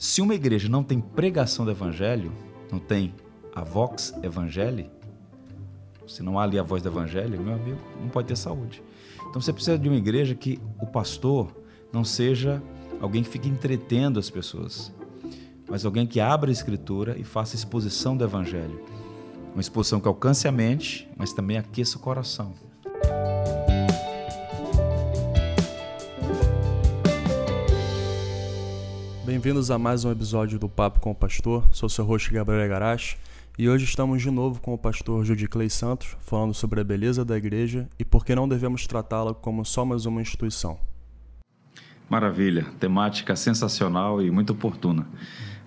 Se uma igreja não tem pregação do evangelho, não tem a vox evangelii, se não há ali a voz do evangelho, meu amigo, não pode ter saúde. Então você precisa de uma igreja que o pastor não seja alguém que fique entretendo as pessoas, mas alguém que abra a escritura e faça exposição do evangelho. Uma exposição que alcance a mente, mas também aqueça o coração. Bem-vindos a mais um episódio do Papo com o Pastor. Sou seu host Gabriel Garache e hoje estamos de novo com o pastor Judy Clay Santos, falando sobre a beleza da igreja e por que não devemos tratá-la como só mais uma instituição. Maravilha, temática sensacional e muito oportuna.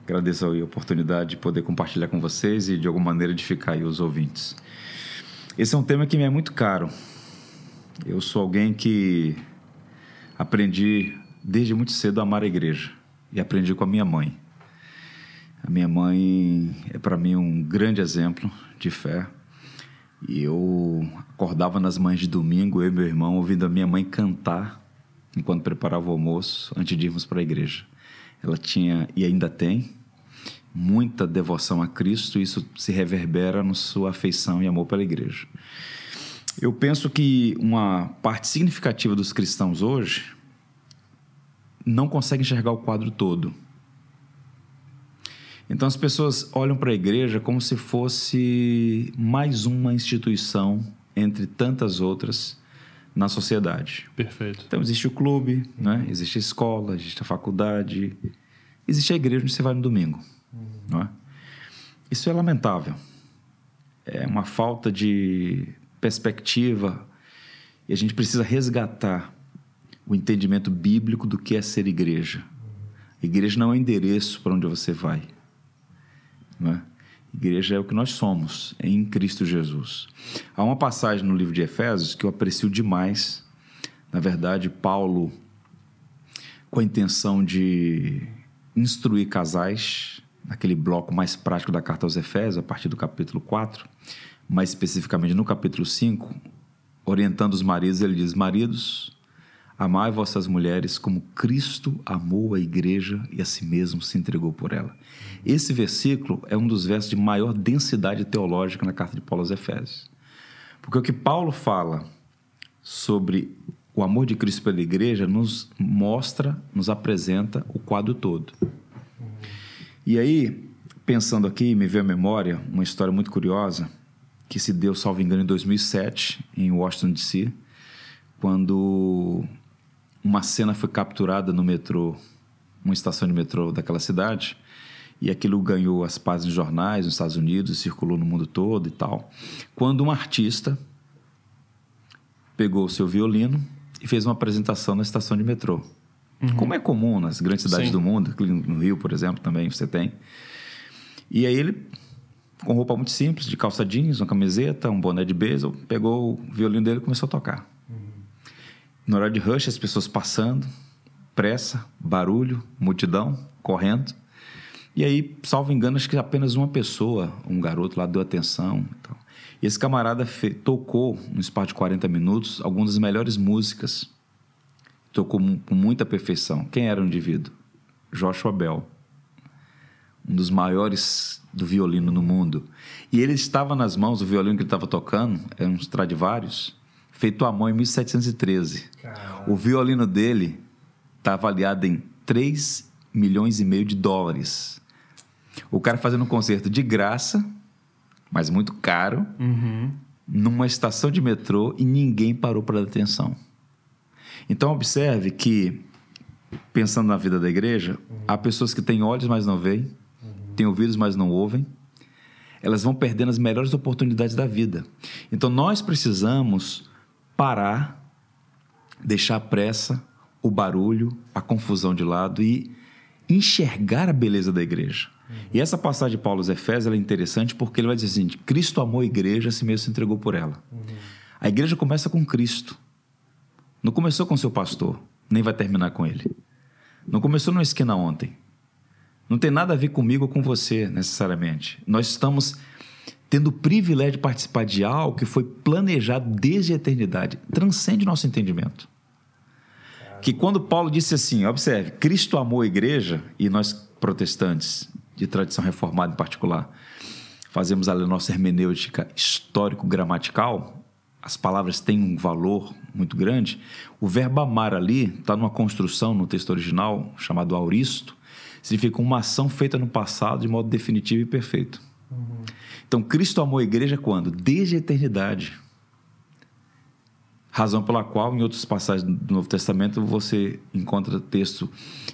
Agradeço a oportunidade de poder compartilhar com vocês e de alguma maneira edificar os ouvintes. Esse é um tema que me é muito caro. Eu sou alguém que aprendi desde muito cedo a amar a igreja e aprendi com a minha mãe. A minha mãe é para mim um grande exemplo de fé. E eu acordava nas manhãs de domingo, eu e meu irmão, ouvindo a minha mãe cantar enquanto preparava o almoço antes de irmos para a igreja. Ela tinha e ainda tem muita devoção a Cristo, e isso se reverbera na sua afeição e amor pela igreja. Eu penso que uma parte significativa dos cristãos hoje não consegue enxergar o quadro todo. Então as pessoas olham para a igreja como se fosse mais uma instituição entre tantas outras na sociedade. Perfeito. Então existe o clube, né? existe a escola, existe a faculdade, existe a igreja onde você vai no domingo. Uhum. É? Isso é lamentável. É uma falta de perspectiva e a gente precisa resgatar o entendimento bíblico do que é ser igreja. Igreja não é um endereço para onde você vai. Não é? Igreja é o que nós somos em Cristo Jesus. Há uma passagem no livro de Efésios que eu aprecio demais. Na verdade, Paulo, com a intenção de instruir casais, naquele bloco mais prático da carta aos Efésios, a partir do capítulo 4, mais especificamente no capítulo 5, orientando os maridos, ele diz: Maridos, Amai vossas mulheres como Cristo amou a igreja e a si mesmo se entregou por ela. Esse versículo é um dos versos de maior densidade teológica na carta de Paulo aos Efésios. Porque o que Paulo fala sobre o amor de Cristo pela igreja nos mostra, nos apresenta o quadro todo. E aí, pensando aqui, me veio à memória uma história muito curiosa que se deu, salvo engano, em 2007, em Washington, D.C., quando uma cena foi capturada no metrô, uma estação de metrô daquela cidade, e aquilo ganhou as páginas de jornais nos Estados Unidos, circulou no mundo todo e tal. Quando um artista pegou o seu violino e fez uma apresentação na estação de metrô. Uhum. Como é comum nas grandes cidades Sim. do mundo, no Rio, por exemplo, também você tem. E aí ele, com roupa muito simples, de calça jeans, uma camiseta, um boné de beisebol, pegou o violino dele e começou a tocar. No horário de rush, as pessoas passando, pressa, barulho, multidão, correndo. E aí, salvo engano, acho que apenas uma pessoa, um garoto lá, deu atenção. Então. E esse camarada tocou, no espaço de 40 minutos, algumas das melhores músicas. Tocou com muita perfeição. Quem era o indivíduo? Joshua Bell. Um dos maiores do violino no mundo. E ele estava nas mãos, o violino que ele estava tocando, era um Stradivarius, feito à mão em 1713. Caramba. O violino dele está avaliado em 3 milhões e meio de dólares. O cara fazendo um concerto de graça, mas muito caro, uhum. numa estação de metrô e ninguém parou para dar atenção. Então observe que, pensando na vida da igreja, uhum. há pessoas que têm olhos, mas não veem, uhum. têm ouvidos, mas não ouvem. Elas vão perdendo as melhores oportunidades da vida. Então nós precisamos parar, deixar a pressa, o barulho, a confusão de lado e enxergar a beleza da igreja. Uhum. E essa passagem de Paulo aos Efésios é interessante porque ele vai dizer assim: Cristo amou a igreja, assim mesmo se entregou por ela. Uhum. A igreja começa com Cristo. Não começou com seu pastor, nem vai terminar com ele. Não começou numa esquina ontem. Não tem nada a ver comigo ou com você, necessariamente. Nós estamos tendo o privilégio de participar de algo que foi planejado desde a eternidade, transcende nosso entendimento. Que quando Paulo disse assim, observe, Cristo amou a igreja, e nós protestantes, de tradição reformada em particular, fazemos a nossa hermenêutica histórico-gramatical, as palavras têm um valor muito grande. O verbo amar ali está numa construção no texto original chamado auristo, significa uma ação feita no passado de modo definitivo e perfeito. Uhum. Então, Cristo amou a igreja quando? Desde a eternidade. Razão pela qual, em outras passagens do Novo Testamento, você encontra texto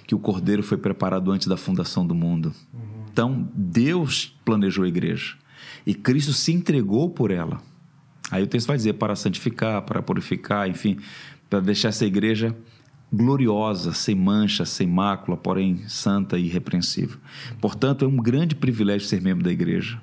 que o Cordeiro foi preparado antes da fundação do mundo. Uhum. Então, Deus planejou a igreja e Cristo se entregou por ela. Aí o texto vai dizer para santificar, para purificar, enfim, para deixar essa igreja gloriosa, sem mancha, sem mácula, porém santa e irrepreensível. Portanto, é um grande privilégio ser membro da igreja.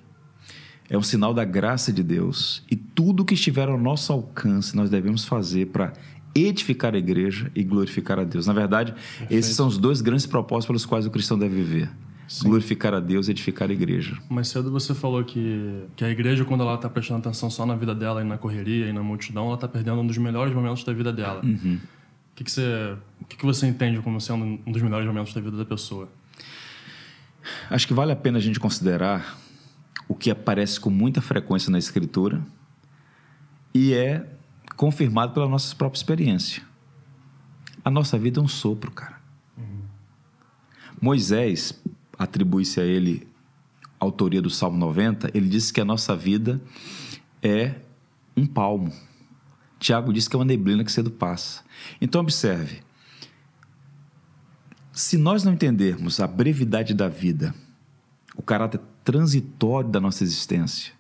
É um sinal da graça de Deus. E tudo que estiver ao nosso alcance nós devemos fazer para edificar a igreja e glorificar a Deus. Na verdade, Perfeito. esses são os dois grandes propósitos pelos quais o cristão deve viver. Sim. glorificar a Deus e edificar a igreja. Mais cedo você falou que, que a igreja, quando ela está prestando atenção só na vida dela e na correria e na multidão, ela está perdendo um dos melhores momentos da vida dela. Uhum que, que, você, o que, que você entende como sendo um dos melhores momentos da vida da pessoa? Acho que vale a pena a gente considerar o que aparece com muita frequência na Escritura e é confirmado pela nossa própria experiência. A nossa vida é um sopro, cara. Uhum. Moisés, atribui-se a ele a autoria do Salmo 90, ele disse que a nossa vida é um palmo. Tiago diz que é uma neblina que cedo passa. Então, observe: se nós não entendermos a brevidade da vida, o caráter transitório da nossa existência,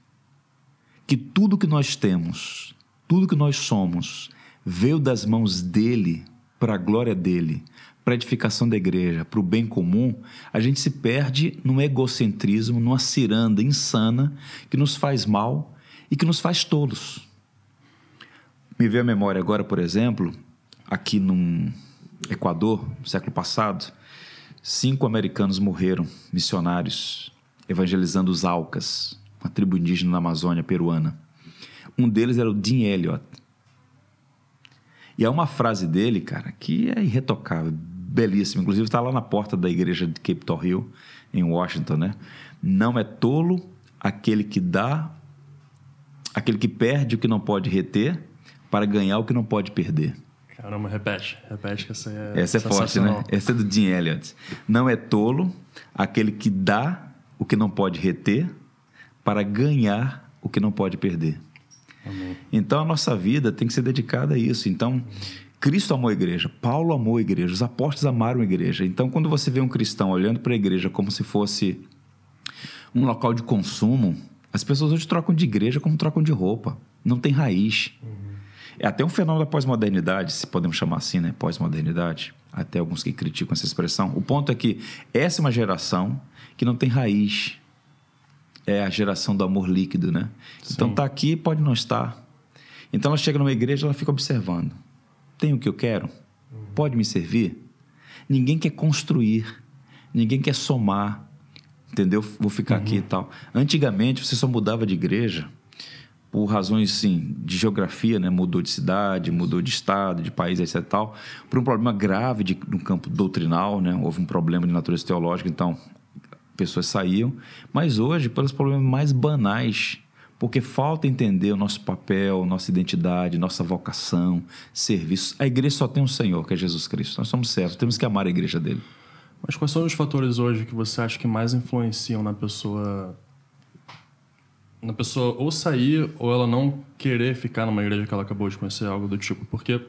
que tudo que nós temos, tudo que nós somos, veio das mãos dele para a glória dele, para a edificação da igreja, para o bem comum, a gente se perde num egocentrismo, numa ciranda insana que nos faz mal e que nos faz tolos. Me veio à memória agora, por exemplo, aqui no Equador, no século passado, cinco americanos morreram, missionários, evangelizando os Alcas, uma tribo indígena na Amazônia peruana. Um deles era o Dean Elliott. E há uma frase dele, cara, que é irretocável, belíssima. Inclusive está lá na porta da igreja de Capitol Hill, em Washington, né? Não é tolo aquele que dá, aquele que perde o que não pode reter, para ganhar o que não pode perder. Caramba, repete. Repete que essa é. Essa é forte, né? Essa é do Jim Elliot. Não é tolo aquele que dá o que não pode reter para ganhar o que não pode perder. Amém. Então a nossa vida tem que ser dedicada a isso. Então, Cristo amou a igreja, Paulo amou a igreja, os apóstolos amaram a igreja. Então, quando você vê um cristão olhando para a igreja como se fosse um local de consumo, as pessoas hoje trocam de igreja como trocam de roupa. Não tem raiz. Uhum. É até um fenômeno da pós-modernidade, se podemos chamar assim, né? Pós-modernidade. Até alguns que criticam essa expressão. O ponto é que essa é uma geração que não tem raiz. É a geração do amor líquido, né? Sim. Então tá aqui, pode não estar. Então ela chega numa igreja, ela fica observando. Tem o que eu quero? Pode me servir? Ninguém quer construir, ninguém quer somar, entendeu? Vou ficar uhum. aqui e tal. Antigamente você só mudava de igreja por razões sim de geografia, né, mudou de cidade, mudou de estado, de país, etc. Tal, por um problema grave de, no campo doutrinal, né, houve um problema de natureza teológica, então pessoas saíam. Mas hoje, pelos problemas mais banais, porque falta entender o nosso papel, nossa identidade, nossa vocação, serviço. A igreja só tem um Senhor, que é Jesus Cristo. Nós somos servos, temos que amar a igreja dele. Mas quais são os fatores hoje que você acha que mais influenciam na pessoa na pessoa ou sair ou ela não querer ficar numa igreja que ela acabou de conhecer, algo do tipo. Porque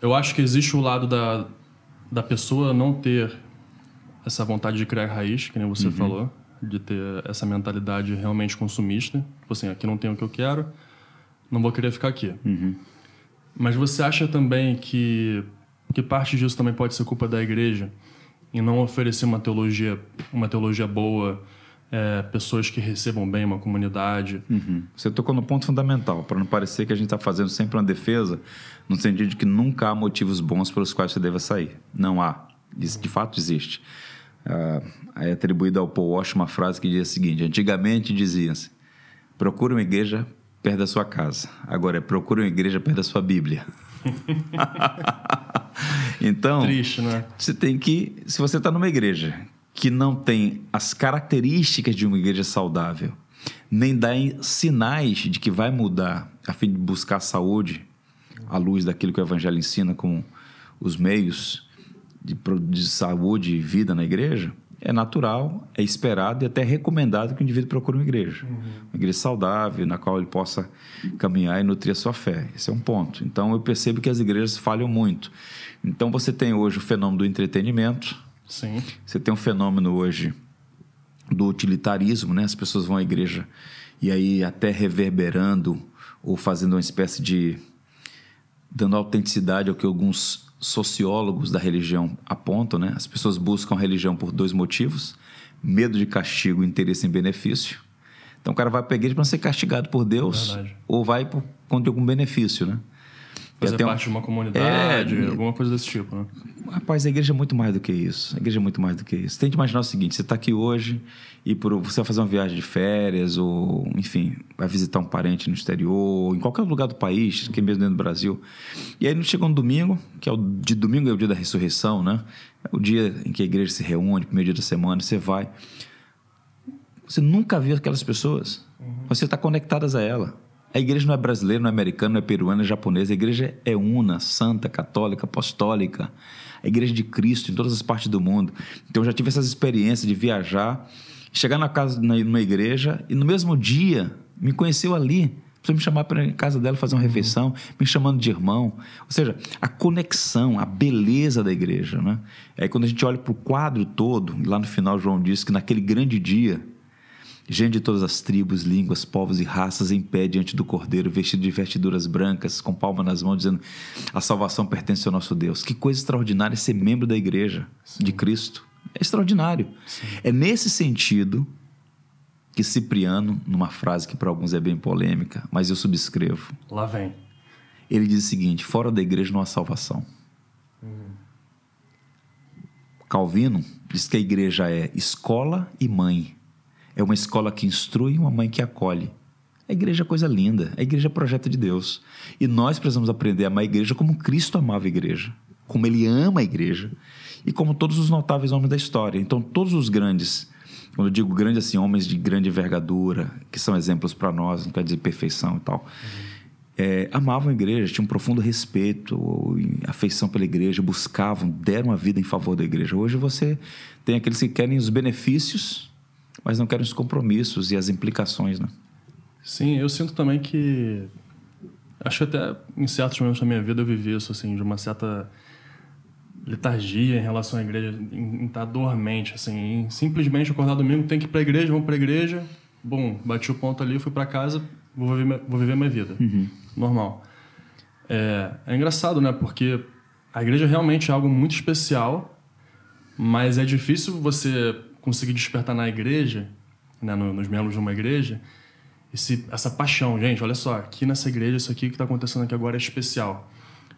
eu acho que existe o lado da, da pessoa não ter essa vontade de criar raiz, que nem você uhum. falou, de ter essa mentalidade realmente consumista. Tipo assim, aqui não tem o que eu quero, não vou querer ficar aqui. Uhum. Mas você acha também que, que parte disso também pode ser culpa da igreja em não oferecer uma teologia, uma teologia boa, é, pessoas que recebam bem uma comunidade. Uhum. Você tocou no ponto fundamental, para não parecer que a gente está fazendo sempre uma defesa, no sentido de que nunca há motivos bons pelos quais você deva sair. Não há. Isso de fato existe. Ah, é atribuída ao Paul Walsh uma frase que diz o seguinte: antigamente dizia-se, procure uma igreja perto da sua casa. Agora é procure uma igreja perto da sua Bíblia. Então, Triste, né? você tem que, se você está numa igreja que não tem as características de uma igreja saudável, nem dá sinais de que vai mudar a fim de buscar saúde à luz daquilo que o evangelho ensina com os meios de, de saúde e vida na igreja, é natural, é esperado e até recomendado que o indivíduo procure uma igreja. Uhum. Uma igreja saudável, na qual ele possa caminhar e nutrir a sua fé. Esse é um ponto. Então, eu percebo que as igrejas falham muito. Então, você tem hoje o fenômeno do entretenimento. Sim. Você tem um fenômeno hoje do utilitarismo, né? As pessoas vão à igreja e aí até reverberando ou fazendo uma espécie de dando autenticidade ao que alguns sociólogos da religião apontam, né? As pessoas buscam a religião por dois motivos: medo de castigo e interesse em benefício. Então o cara vai para a igreja para ser castigado por Deus Verdade. ou vai por conta de algum benefício, né? Fazer parte um... de uma comunidade, é... alguma coisa desse tipo, né? Rapaz, a igreja é muito mais do que isso. A igreja é muito mais do que isso. Tem que imaginar o seguinte: você está aqui hoje e por, você vai fazer uma viagem de férias, ou, enfim, vai visitar um parente no exterior, em qualquer lugar do país, que mesmo dentro do Brasil. E aí chega um domingo, que é o de domingo é o dia da ressurreição, né? É o dia em que a igreja se reúne, primeiro dia da semana, você vai. Você nunca viu aquelas pessoas. Uhum. Você está conectadas a ela. A igreja não é brasileira, não é americana, não é peruana, é japonesa. A igreja é una, santa, católica, apostólica. A igreja de Cristo em todas as partes do mundo. Então eu já tive essas experiências de viajar, chegar na casa, numa igreja e no mesmo dia me conheceu ali. Você me chamar para a casa dela fazer uma uhum. refeição, me chamando de irmão. Ou seja, a conexão, a beleza da igreja. Né? Aí quando a gente olha para o quadro todo, e lá no final João diz que naquele grande dia Gente de todas as tribos, línguas, povos e raças em pé diante do Cordeiro, vestido de vestiduras brancas, com palma nas mãos, dizendo: A salvação pertence ao nosso Deus. Que coisa extraordinária ser membro da igreja Sim. de Cristo. É extraordinário. Sim. É nesse sentido que Cipriano, numa frase que para alguns é bem polêmica, mas eu subscrevo. Lá vem. Ele diz o seguinte: fora da igreja não há salvação. Uhum. Calvino diz que a igreja é escola e mãe. É uma escola que instrui e uma mãe que acolhe. A igreja é coisa linda, a igreja é projeto de Deus. E nós precisamos aprender a amar a igreja como Cristo amava a igreja, como ele ama a igreja e como todos os notáveis homens da história. Então, todos os grandes, quando eu digo grandes, assim, homens de grande envergadura, que são exemplos para nós, não quer dizer perfeição e tal, uhum. é, amavam a igreja, tinham um profundo respeito, afeição pela igreja, buscavam, deram a vida em favor da igreja. Hoje você tem aqueles que querem os benefícios mas não querem os compromissos e as implicações, né? Sim, eu sinto também que acho que até em certos momentos da minha vida eu vivi isso assim, de uma certa letargia em relação à igreja, em, em estar dormente, assim, em simplesmente acordar domingo, tem que ir para a igreja, vamos para a igreja, bom, bati o ponto ali, fui para casa, vou viver, vou viver minha vida, uhum. normal. É, é engraçado, né? Porque a igreja realmente é algo muito especial, mas é difícil você conseguir despertar na igreja, né, nos membros de uma igreja, esse, essa paixão. Gente, olha só, aqui nessa igreja, isso aqui que está acontecendo aqui agora é especial.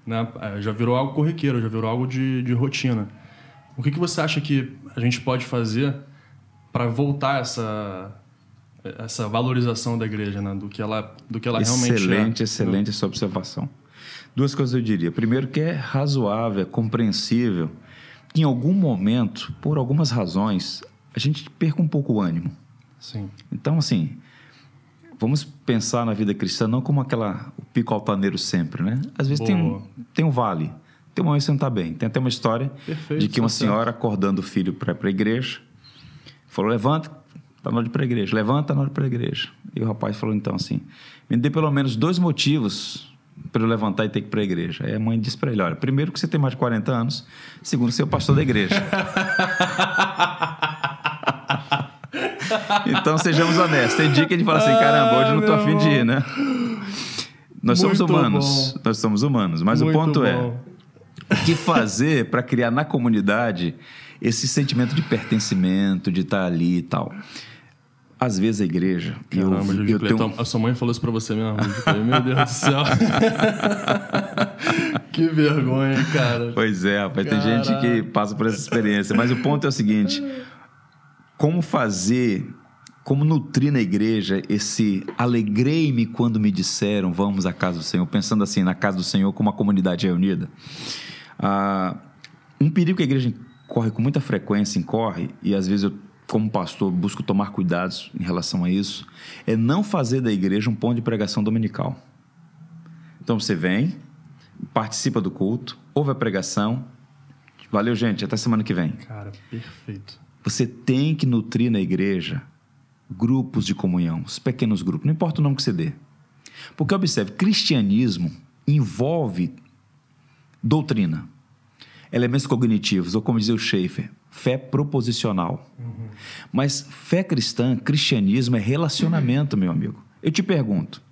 Né? É, já virou algo corriqueiro, já virou algo de, de rotina. O que, que você acha que a gente pode fazer para voltar essa essa valorização da igreja, né? do que ela do que ela excelente, realmente é? Excelente, excelente essa observação. Duas coisas eu diria. Primeiro que é razoável, é compreensível que em algum momento, por algumas razões, a gente perca um pouco o ânimo. Sim. Então, assim, vamos pensar na vida cristã não como aquela o pico altaneiro sempre, né? Às vezes tem um, tem um vale, tem um momento que você não está bem. Tem até uma história Perfeito, de que uma senhora acordando o filho para ir para a igreja, falou, levanta, está na hora de ir para a igreja. Levanta, está na hora de ir para a igreja. E o rapaz falou então assim, me dê pelo menos dois motivos para eu levantar e ter que ir para a igreja. Aí a mãe disse para ele, olha, primeiro que você tem mais de 40 anos, segundo, você é o pastor da igreja. então sejamos honestos. Tem dia que a gente fala assim, caramba, hoje não tô afim de ir, né? Nós Muito somos humanos. Bom. Nós somos humanos. Mas Muito o ponto é, bom. é: o que fazer para criar na comunidade esse sentimento de pertencimento, de estar ali e tal? Às vezes a igreja. Caramba, eu, eu tenho... A sua mãe falou isso pra você mesmo. Meu Deus do céu. que vergonha, cara. Pois é, rapaz. Tem gente que passa por essa experiência. Mas o ponto é o seguinte: como fazer, como nutrir na igreja esse alegrei-me quando me disseram vamos à casa do Senhor, pensando assim, na casa do Senhor como uma comunidade reunida. Ah, Um perigo que a igreja corre com muita frequência, incorre, e às vezes eu, como pastor, busco tomar cuidados em relação a isso, é não fazer da igreja um ponto de pregação dominical. Então você vem, participa do culto, ouve a pregação. Valeu, gente. Até semana que vem. Cara, perfeito. Você tem que nutrir na igreja grupos de comunhão, os pequenos grupos, não importa o nome que você dê. Porque observe, cristianismo envolve doutrina, elementos cognitivos, ou como dizia o Schaefer, fé proposicional. Uhum. Mas fé cristã, cristianismo é relacionamento, uhum. meu amigo. Eu te pergunto,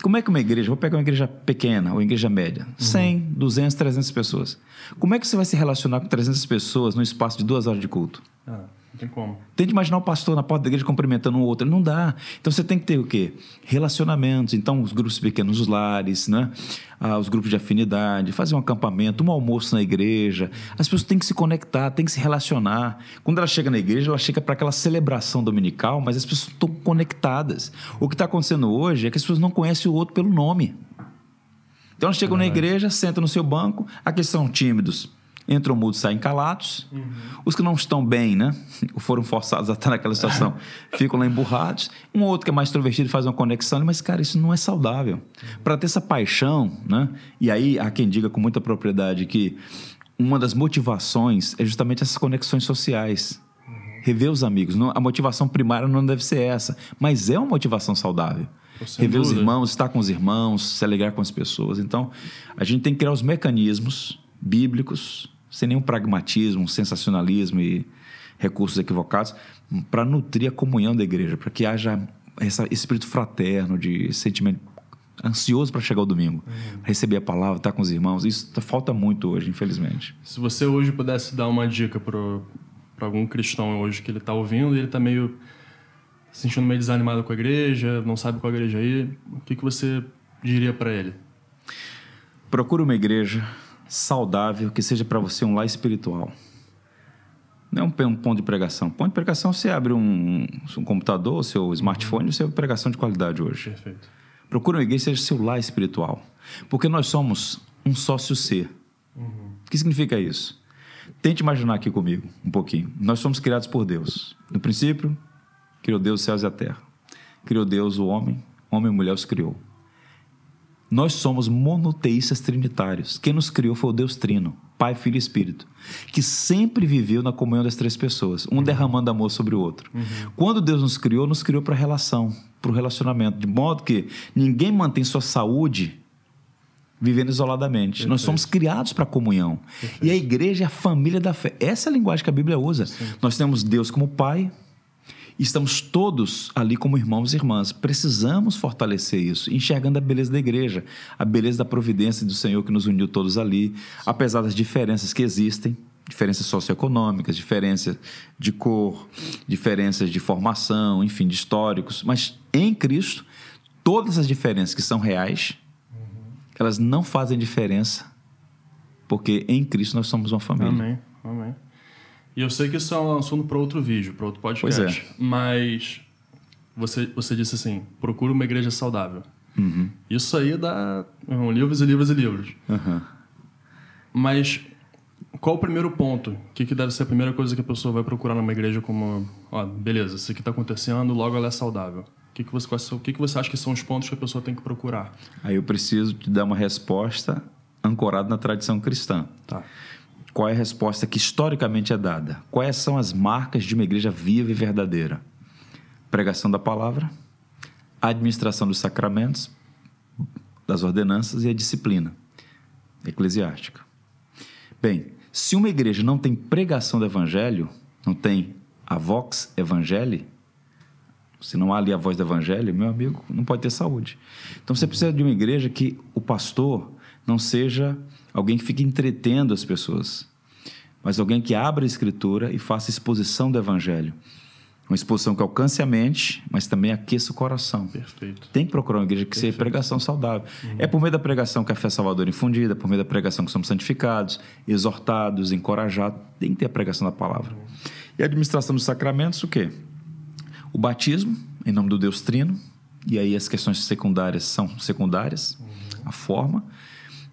como é que uma igreja, vou pegar uma igreja pequena ou igreja média, uhum. 100, 200, 300 pessoas. Como é que você vai se relacionar com 300 pessoas no espaço de duas horas de culto? Ah. Não tem como. Tente imaginar o pastor na porta da igreja cumprimentando um outro. Não dá. Então você tem que ter o quê? Relacionamentos. Então, os grupos pequenos, os lares, né? Ah, os grupos de afinidade, fazer um acampamento, um almoço na igreja. As pessoas têm que se conectar, têm que se relacionar. Quando ela chega na igreja, ela chega para aquela celebração dominical, mas as pessoas estão conectadas. O que está acontecendo hoje é que as pessoas não conhecem o outro pelo nome. Então elas chegam é na igreja, sentam no seu banco, aqueles são tímidos entram mudos, saem calados. Uhum. Os que não estão bem, né? Foram forçados a estar naquela situação, ficam lá emburrados. Um outro que é mais extrovertido faz uma conexão, mas, cara, isso não é saudável. Uhum. Para ter essa paixão, né? E aí há quem diga com muita propriedade que uma das motivações é justamente essas conexões sociais. Uhum. Rever os amigos. A motivação primária não deve ser essa, mas é uma motivação saudável. Rever dúvida. os irmãos, estar com os irmãos, se alegrar com as pessoas. Então, a gente tem que criar os mecanismos bíblicos sem nenhum pragmatismo, sensacionalismo e recursos equivocados, para nutrir a comunhão da igreja, para que haja esse espírito fraterno, de sentimento ansioso para chegar o domingo, uhum. receber a palavra, estar com os irmãos. Isso falta muito hoje, infelizmente. Se você hoje pudesse dar uma dica para algum cristão hoje que ele está ouvindo e ele está meio se sentindo meio desanimado com a igreja, não sabe qual igreja ir, o que, que você diria para ele? Procure uma igreja saudável, que seja para você um lar espiritual. Não é um, ponto de pregação. Ponto de pregação, você abre um, um computador, seu smartphone, você é pregação de qualidade hoje. Perfeito. Procura uma igreja que seja seu lar espiritual. Porque nós somos um sócio ser. Uhum. O que significa isso? Tente imaginar aqui comigo um pouquinho. Nós somos criados por Deus. No princípio, criou Deus os céus e a terra. Criou Deus o homem, homem e mulher os criou. Nós somos monoteístas trinitários. Quem nos criou foi o Deus Trino, Pai, Filho e Espírito, que sempre viveu na comunhão das três pessoas, um uhum. derramando amor sobre o outro. Uhum. Quando Deus nos criou, nos criou para relação, para o relacionamento, de modo que ninguém mantém sua saúde vivendo isoladamente. Perfeito. Nós somos criados para a comunhão. Perfeito. E a igreja é a família da fé. Essa é a linguagem que a Bíblia usa. Sim. Nós temos Deus como Pai, Estamos todos ali como irmãos e irmãs. Precisamos fortalecer isso, enxergando a beleza da igreja, a beleza da providência do Senhor que nos uniu todos ali, apesar das diferenças que existem diferenças socioeconômicas, diferenças de cor, diferenças de formação, enfim, de históricos. Mas em Cristo, todas as diferenças que são reais, elas não fazem diferença, porque em Cristo nós somos uma família. Amém. Amém. E eu sei que isso é um assunto para outro vídeo, para outro podcast. Pois é. Mas você, você disse assim: procura uma igreja saudável. Uhum. Isso aí dá um, livros e livros e livros. Uhum. Mas qual o primeiro ponto? O que, que deve ser a primeira coisa que a pessoa vai procurar numa igreja como, ó, beleza, isso aqui está acontecendo, logo ela é saudável. O que, que, você, o que, que você acha que são os pontos que a pessoa tem que procurar? Aí eu preciso te dar uma resposta ancorada na tradição cristã. Tá. Qual é a resposta que historicamente é dada? Quais são as marcas de uma igreja viva e verdadeira? Pregação da palavra, administração dos sacramentos, das ordenanças e a disciplina eclesiástica. Bem, se uma igreja não tem pregação do evangelho, não tem a vox evangelii, se não há ali a voz do evangelho, meu amigo, não pode ter saúde. Então você precisa de uma igreja que o pastor não seja alguém que fique entretendo as pessoas, mas alguém que abra a escritura e faça exposição do evangelho. Uma exposição que alcance a mente, mas também aqueça o coração. Perfeito. Tem que procurar uma igreja que Perfeito. seja pregação saudável. Uhum. É por meio da pregação que a fé salvadora é infundida, por meio da pregação que somos santificados, exortados, encorajados. Tem que ter a pregação da palavra. Uhum. E a administração dos sacramentos, o quê? O batismo, em nome do Deus Trino, e aí as questões secundárias são secundárias, uhum. a forma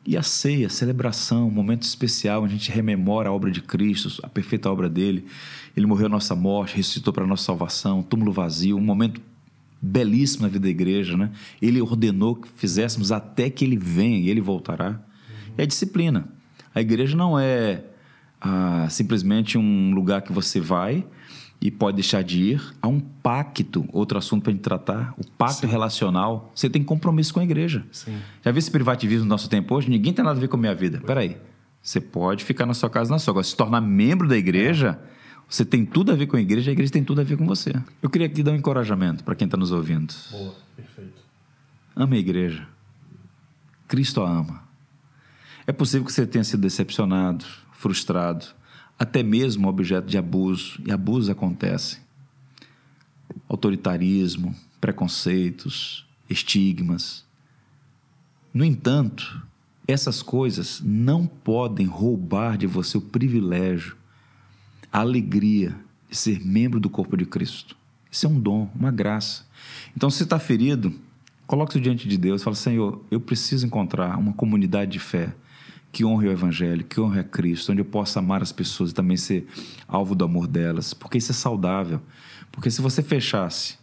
E a ceia, a celebração, um momento especial, a gente rememora a obra de Cristo, a perfeita obra dele. Ele morreu a nossa morte, ressuscitou para a nossa salvação, túmulo vazio, um momento belíssimo na vida da igreja, né? Ele ordenou que fizéssemos até que ele venha e ele voltará. Uhum. É disciplina. A igreja não é ah, simplesmente um lugar que você vai e pode deixar de ir. Há um pacto, outro assunto para a gente tratar, o pacto Sim. relacional. Você tem compromisso com a igreja. Sim. Já viu esse privativismo no nosso tempo hoje? Ninguém tem nada a ver com a minha vida. Peraí. Você pode ficar na sua casa, na sua. Agora, se tornar membro da igreja, você tem tudo a ver com a igreja, a igreja tem tudo a ver com você. Eu queria aqui dar um encorajamento para quem está nos ouvindo. Boa, perfeito. Ame a igreja. Cristo a ama. É possível que você tenha sido decepcionado, frustrado, até mesmo objeto de abuso, e abusos acontecem. Autoritarismo, preconceitos, estigmas. No entanto, essas coisas não podem roubar de você o privilégio, a alegria de ser membro do corpo de Cristo. Isso é um dom, uma graça. Então, se está ferido, coloque-se diante de Deus e fala: Senhor, eu preciso encontrar uma comunidade de fé que honre o Evangelho, que honre a Cristo, onde eu possa amar as pessoas e também ser alvo do amor delas, porque isso é saudável. Porque se você fechasse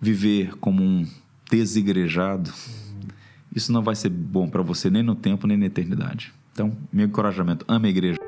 viver como um desigrejado, isso não vai ser bom para você nem no tempo nem na eternidade. Então, meu encorajamento, ame a igreja.